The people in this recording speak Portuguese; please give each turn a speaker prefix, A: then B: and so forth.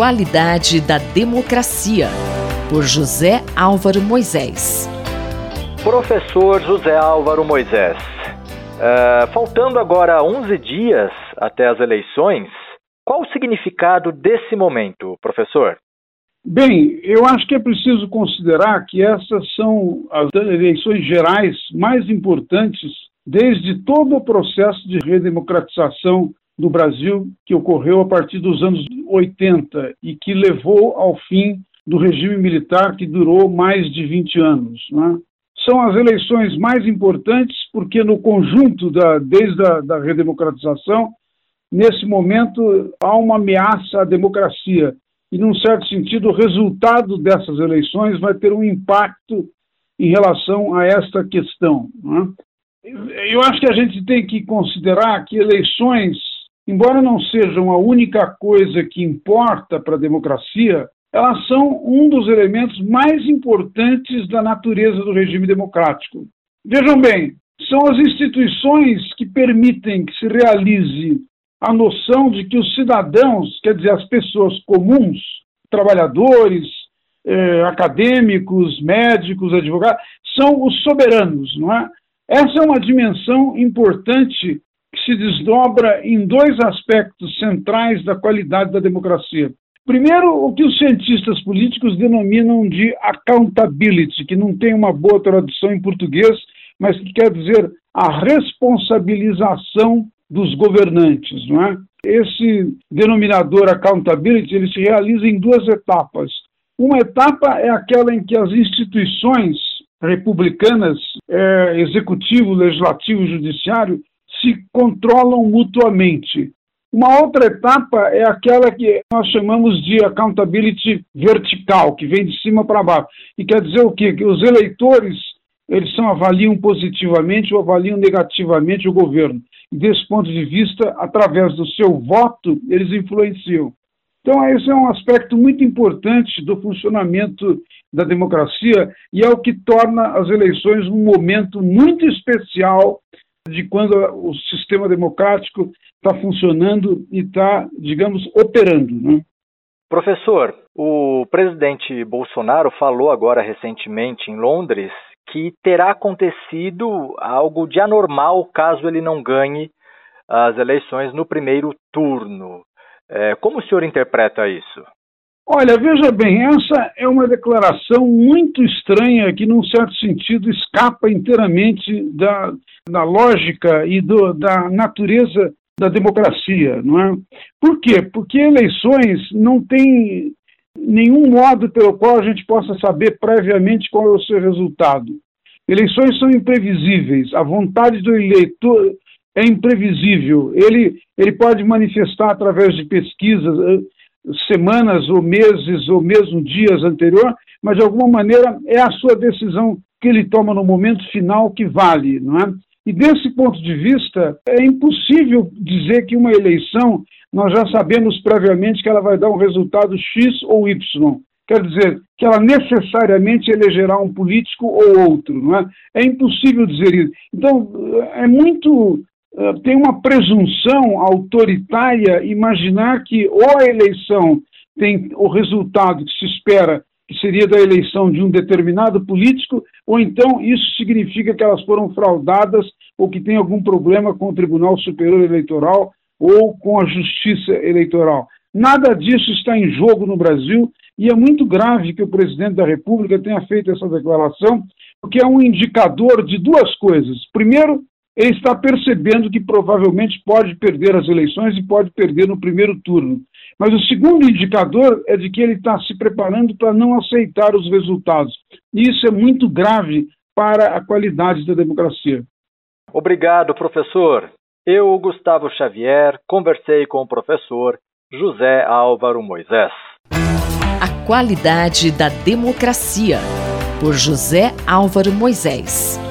A: qualidade da democracia, por José Álvaro Moisés.
B: Professor José Álvaro Moisés, uh, faltando agora 11 dias até as eleições, qual o significado desse momento, professor?
C: Bem, eu acho que é preciso considerar que essas são as eleições gerais mais importantes desde todo o processo de redemocratização do Brasil que ocorreu a partir dos anos 80 e que levou ao fim do regime militar que durou mais de 20 anos. Né? São as eleições mais importantes porque, no conjunto, da, desde a da redemocratização, nesse momento há uma ameaça à democracia. E, num certo sentido, o resultado dessas eleições vai ter um impacto em relação a esta questão. Né? Eu acho que a gente tem que considerar que eleições embora não sejam a única coisa que importa para a democracia, elas são um dos elementos mais importantes da natureza do regime democrático. Vejam bem, são as instituições que permitem que se realize a noção de que os cidadãos, quer dizer, as pessoas comuns, trabalhadores, eh, acadêmicos, médicos, advogados, são os soberanos, não é? Essa é uma dimensão importante que se desdobra em dois aspectos centrais da qualidade da democracia. Primeiro, o que os cientistas políticos denominam de accountability, que não tem uma boa tradução em português, mas que quer dizer a responsabilização dos governantes, não é? Esse denominador accountability ele se realiza em duas etapas. Uma etapa é aquela em que as instituições republicanas, é, executivo, legislativo, judiciário, se controlam mutuamente. Uma outra etapa é aquela que nós chamamos de accountability vertical, que vem de cima para baixo. E quer dizer o quê? Que os eleitores eles são, avaliam positivamente ou avaliam negativamente o governo. E desse ponto de vista, através do seu voto, eles influenciam. Então, esse é um aspecto muito importante do funcionamento da democracia e é o que torna as eleições um momento muito especial de quando o sistema democrático está funcionando e está, digamos, operando. Né?
B: Professor, o presidente Bolsonaro falou agora recentemente em Londres que terá acontecido algo de anormal caso ele não ganhe as eleições no primeiro turno. É, como o senhor interpreta isso?
C: Olha, veja bem, essa é uma declaração muito estranha que, num certo sentido, escapa inteiramente da, da lógica e do, da natureza da democracia, não é? Por quê? Porque eleições não têm nenhum modo pelo qual a gente possa saber previamente qual é o seu resultado. Eleições são imprevisíveis, a vontade do eleitor é imprevisível. Ele, ele pode manifestar através de pesquisas, semanas ou meses ou mesmo dias anterior, mas de alguma maneira é a sua decisão que ele toma no momento final que vale, não é? E desse ponto de vista, é impossível dizer que uma eleição nós já sabemos previamente que ela vai dar um resultado X ou Y. Quer dizer, que ela necessariamente elegerá um político ou outro, não é? É impossível dizer isso. Então, é muito tem uma presunção autoritária imaginar que ou a eleição tem o resultado que se espera que seria da eleição de um determinado político, ou então isso significa que elas foram fraudadas ou que tem algum problema com o Tribunal Superior Eleitoral ou com a Justiça Eleitoral. Nada disso está em jogo no Brasil e é muito grave que o presidente da República tenha feito essa declaração, porque é um indicador de duas coisas. Primeiro, ele está percebendo que provavelmente pode perder as eleições e pode perder no primeiro turno. Mas o segundo indicador é de que ele está se preparando para não aceitar os resultados. E isso é muito grave para a qualidade da democracia.
B: Obrigado, professor. Eu, Gustavo Xavier, conversei com o professor José Álvaro Moisés.
A: A qualidade da democracia, por José Álvaro Moisés.